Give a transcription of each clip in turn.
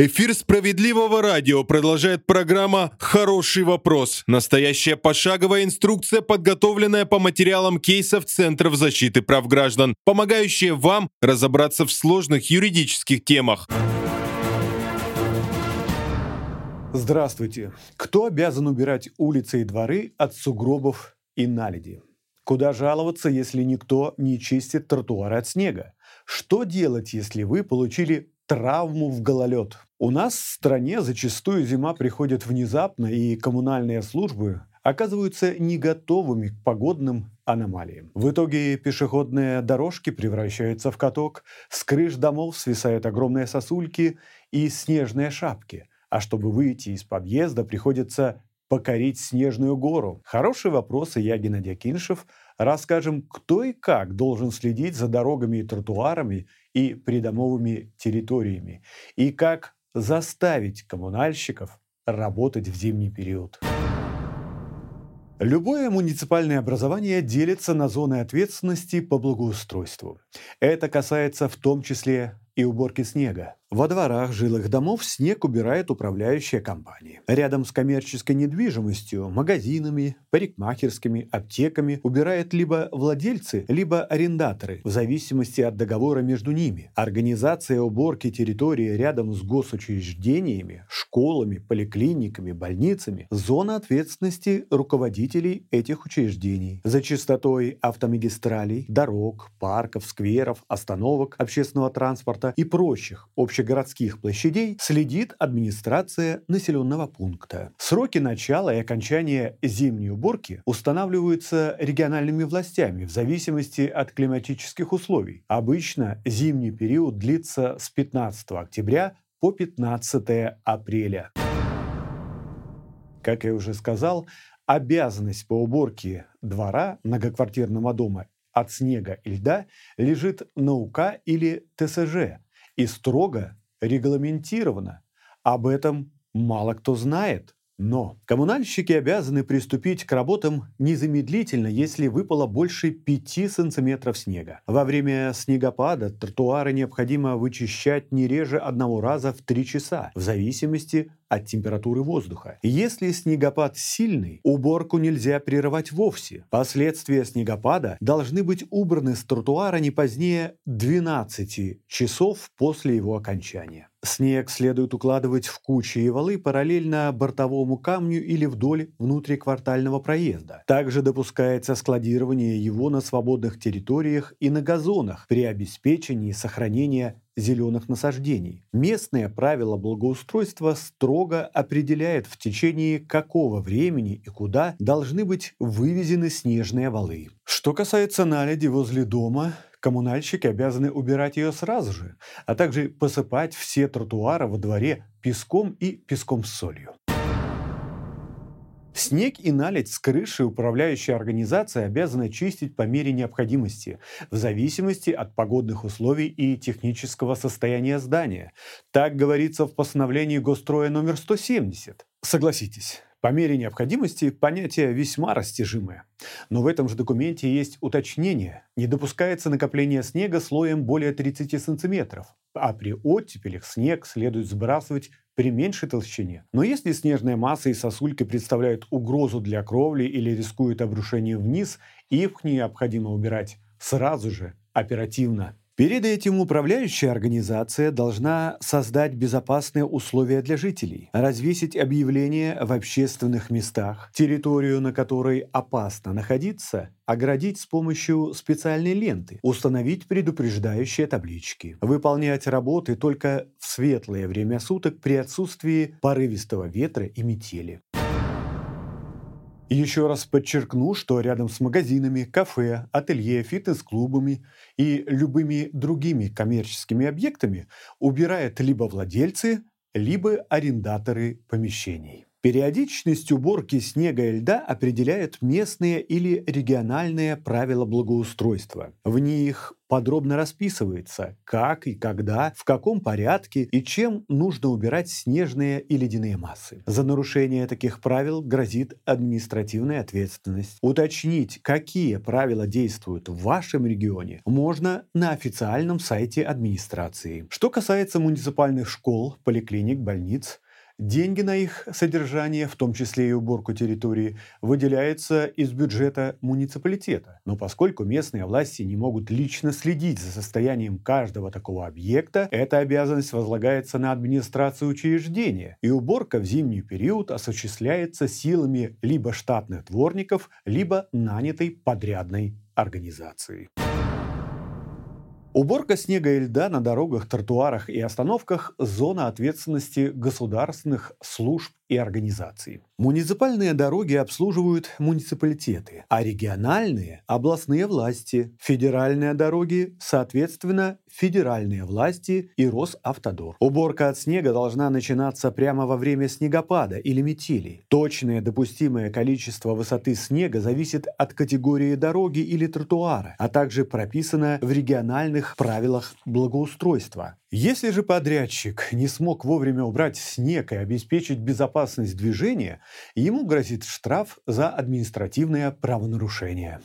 Эфир справедливого радио продолжает программа «Хороший вопрос». Настоящая пошаговая инструкция, подготовленная по материалам кейсов Центров защиты прав граждан, помогающая вам разобраться в сложных юридических темах. Здравствуйте. Кто обязан убирать улицы и дворы от сугробов и наледи? Куда жаловаться, если никто не чистит тротуары от снега? Что делать, если вы получили травму в гололед. У нас в стране зачастую зима приходит внезапно, и коммунальные службы оказываются не готовыми к погодным аномалиям. В итоге пешеходные дорожки превращаются в каток, с крыш домов свисают огромные сосульки и снежные шапки. А чтобы выйти из подъезда, приходится покорить снежную гору? Хороший вопрос, и я, Геннадий Акиншев, расскажем, кто и как должен следить за дорогами и тротуарами и придомовыми территориями, и как заставить коммунальщиков работать в зимний период. Любое муниципальное образование делится на зоны ответственности по благоустройству. Это касается в том числе и уборки снега. Во дворах жилых домов снег убирает управляющая компания. Рядом с коммерческой недвижимостью, магазинами, парикмахерскими, аптеками убирают либо владельцы, либо арендаторы, в зависимости от договора между ними. Организация уборки территории рядом с госучреждениями, школами, поликлиниками, больницами – зона ответственности руководителей этих учреждений. За чистотой автомагистралей, дорог, парков, скверов, остановок общественного транспорта и прочих общественных общегородских площадей следит администрация населенного пункта. Сроки начала и окончания зимней уборки устанавливаются региональными властями в зависимости от климатических условий. Обычно зимний период длится с 15 октября по 15 апреля. Как я уже сказал, обязанность по уборке двора многоквартирного дома от снега и льда лежит на УК или ТСЖ, и строго регламентировано. Об этом мало кто знает. Но коммунальщики обязаны приступить к работам незамедлительно, если выпало больше 5 сантиметров снега. Во время снегопада тротуары необходимо вычищать не реже одного раза в 3 часа, в зависимости от температуры воздуха. Если снегопад сильный, уборку нельзя прерывать вовсе. Последствия снегопада должны быть убраны с тротуара не позднее 12 часов после его окончания. Снег следует укладывать в кучи и валы параллельно бортовому камню или вдоль внутриквартального проезда. Также допускается складирование его на свободных территориях и на газонах при обеспечении сохранения зеленых насаждений. Местное правило благоустройства строго определяет, в течение какого времени и куда должны быть вывезены снежные валы. Что касается наледи возле дома, коммунальщики обязаны убирать ее сразу же, а также посыпать все тротуары во дворе песком и песком с солью. Снег и наледь с крыши управляющая организация обязана чистить по мере необходимости, в зависимости от погодных условий и технического состояния здания. Так говорится в постановлении Госстроя номер 170. Согласитесь, по мере необходимости понятие весьма растяжимое. Но в этом же документе есть уточнение. Не допускается накопление снега слоем более 30 сантиметров, а при оттепелях снег следует сбрасывать при меньшей толщине. Но если снежная масса и сосульки представляют угрозу для кровли или рискуют обрушением вниз, их необходимо убирать сразу же, оперативно. Перед этим управляющая организация должна создать безопасные условия для жителей, развесить объявления в общественных местах, территорию, на которой опасно находиться, оградить с помощью специальной ленты, установить предупреждающие таблички, выполнять работы только в светлое время суток при отсутствии порывистого ветра и метели. Еще раз подчеркну, что рядом с магазинами, кафе, ателье, фитнес-клубами и любыми другими коммерческими объектами убирают либо владельцы, либо арендаторы помещений. Периодичность уборки снега и льда определяют местные или региональные правила благоустройства. В них подробно расписывается, как и когда, в каком порядке и чем нужно убирать снежные и ледяные массы. За нарушение таких правил грозит административная ответственность. Уточнить, какие правила действуют в вашем регионе, можно на официальном сайте администрации. Что касается муниципальных школ, поликлиник, больниц, Деньги на их содержание, в том числе и уборку территории, выделяются из бюджета муниципалитета. Но поскольку местные власти не могут лично следить за состоянием каждого такого объекта, эта обязанность возлагается на администрацию учреждения, и уборка в зимний период осуществляется силами либо штатных дворников, либо нанятой подрядной организации. Уборка снега и льда на дорогах, тротуарах и остановках – зона ответственности государственных служб и организаций. Муниципальные дороги обслуживают муниципалитеты, а региональные – областные власти. Федеральные дороги, соответственно, федеральные власти и Росавтодор. Уборка от снега должна начинаться прямо во время снегопада или метели. Точное допустимое количество высоты снега зависит от категории дороги или тротуара, а также прописано в региональных правилах благоустройства. Если же подрядчик не смог вовремя убрать снег и обеспечить безопасность движения, ему грозит штраф за административное правонарушение.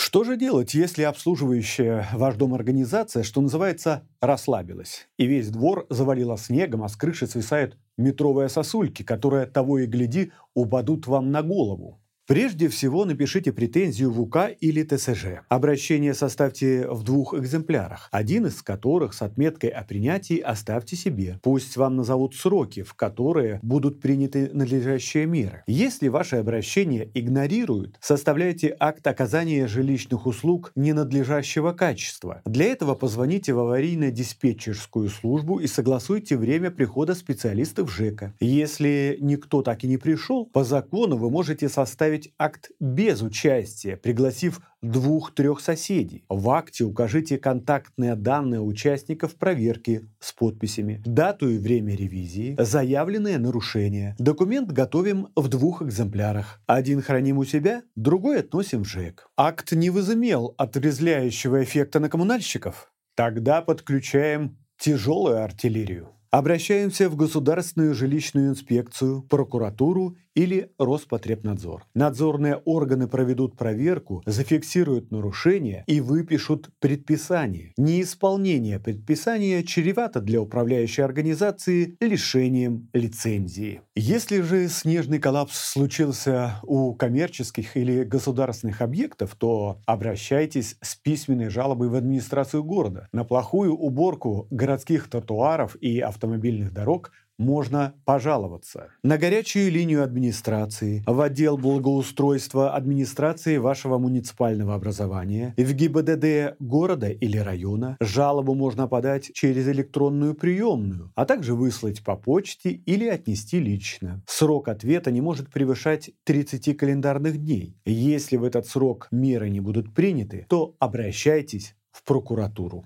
Что же делать, если обслуживающая ваш дом организация, что называется, расслабилась, и весь двор завалило снегом, а с крыши свисают метровые сосульки, которые, того и гляди, упадут вам на голову? Прежде всего напишите претензию в УК или ТСЖ. Обращение составьте в двух экземплярах, один из которых с отметкой о принятии оставьте себе. Пусть вам назовут сроки, в которые будут приняты надлежащие меры. Если ваше обращение игнорируют, составляйте акт оказания жилищных услуг ненадлежащего качества. Для этого позвоните в аварийно-диспетчерскую службу и согласуйте время прихода специалистов ЖЭКа. Если никто так и не пришел, по закону вы можете составить составить акт без участия, пригласив двух-трех соседей. В акте укажите контактные данные участников проверки с подписями, дату и время ревизии, заявленные нарушения. Документ готовим в двух экземплярах. Один храним у себя, другой относим в ЖЭК. Акт не возымел отрезвляющего эффекта на коммунальщиков? Тогда подключаем тяжелую артиллерию. Обращаемся в Государственную жилищную инспекцию, прокуратуру или Роспотребнадзор. Надзорные органы проведут проверку, зафиксируют нарушения и выпишут предписание. Неисполнение предписания чревато для управляющей организации лишением лицензии. Если же снежный коллапс случился у коммерческих или государственных объектов, то обращайтесь с письменной жалобой в администрацию города. На плохую уборку городских тротуаров и автомобильных дорог можно пожаловаться на горячую линию администрации, в отдел благоустройства администрации вашего муниципального образования, в ГИБДД города или района. Жалобу можно подать через электронную приемную, а также выслать по почте или отнести лично. Срок ответа не может превышать 30 календарных дней. Если в этот срок меры не будут приняты, то обращайтесь в прокуратуру.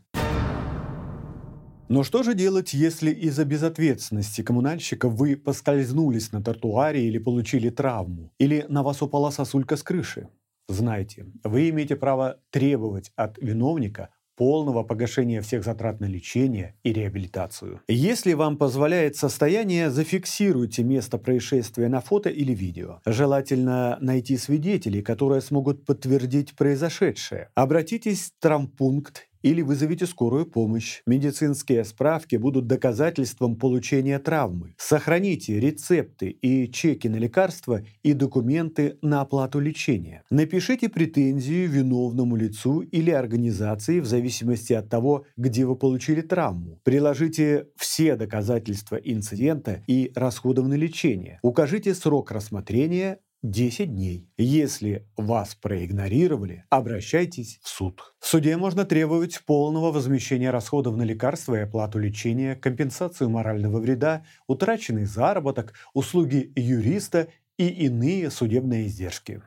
Но что же делать, если из-за безответственности коммунальщика вы поскользнулись на тротуаре или получили травму, или на вас упала сосулька с крыши? Знайте, вы имеете право требовать от виновника полного погашения всех затрат на лечение и реабилитацию. Если вам позволяет состояние, зафиксируйте место происшествия на фото или видео. Желательно найти свидетелей, которые смогут подтвердить произошедшее. Обратитесь в травмпункт или вызовите скорую помощь. Медицинские справки будут доказательством получения травмы. Сохраните рецепты и чеки на лекарства и документы на оплату лечения. Напишите претензию виновному лицу или организации в зависимости от того, где вы получили травму. Приложите все доказательства инцидента и расходов на лечение. Укажите срок рассмотрения 10 дней. Если вас проигнорировали, обращайтесь в суд. В суде можно требовать полного возмещения расходов на лекарства и оплату лечения, компенсацию морального вреда, утраченный заработок, услуги юриста и иные судебные издержки.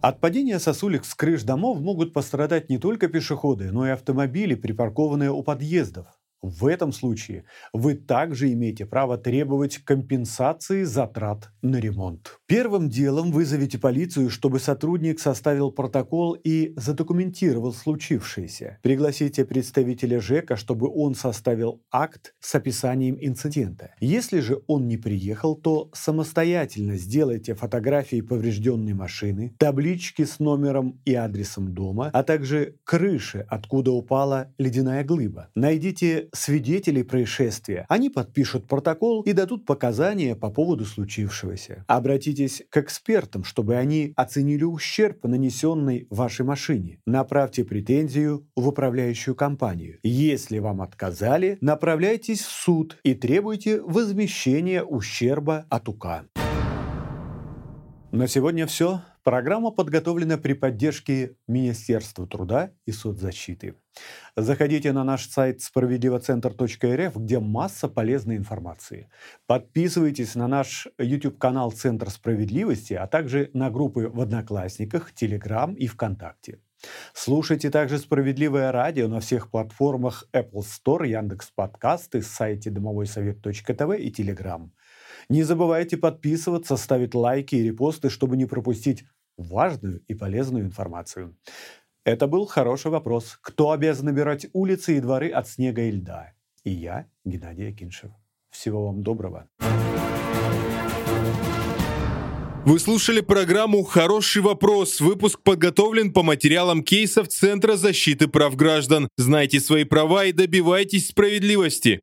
От падения сосулек с крыш домов могут пострадать не только пешеходы, но и автомобили, припаркованные у подъездов. В этом случае вы также имеете право требовать компенсации затрат на ремонт. Первым делом вызовите полицию, чтобы сотрудник составил протокол и задокументировал случившееся. Пригласите представителя ЖЭКа, чтобы он составил акт с описанием инцидента. Если же он не приехал, то самостоятельно сделайте фотографии поврежденной машины, таблички с номером и адресом дома, а также крыши, откуда упала ледяная глыба. Найдите свидетелей происшествия. Они подпишут протокол и дадут показания по поводу случившегося. Обратитесь к экспертам, чтобы они оценили ущерб, нанесенный вашей машине. Направьте претензию в управляющую компанию. Если вам отказали, направляйтесь в суд и требуйте возмещения ущерба от УК. На сегодня все. Программа подготовлена при поддержке Министерства труда и соцзащиты. Заходите на наш сайт справедливоцентр.рф, где масса полезной информации. Подписывайтесь на наш YouTube-канал «Центр справедливости», а также на группы в Одноклассниках, Телеграм и ВКонтакте. Слушайте также «Справедливое радио» на всех платформах Apple Store, Яндекс Подкасты, сайте домовойсовет.тв и Telegram. Не забывайте подписываться, ставить лайки и репосты, чтобы не пропустить важную и полезную информацию. Это был хороший вопрос. Кто обязан набирать улицы и дворы от снега и льда? И я, Геннадий Акиншев. Всего вам доброго. Вы слушали программу «Хороший вопрос». Выпуск подготовлен по материалам кейсов Центра защиты прав граждан. Знайте свои права и добивайтесь справедливости.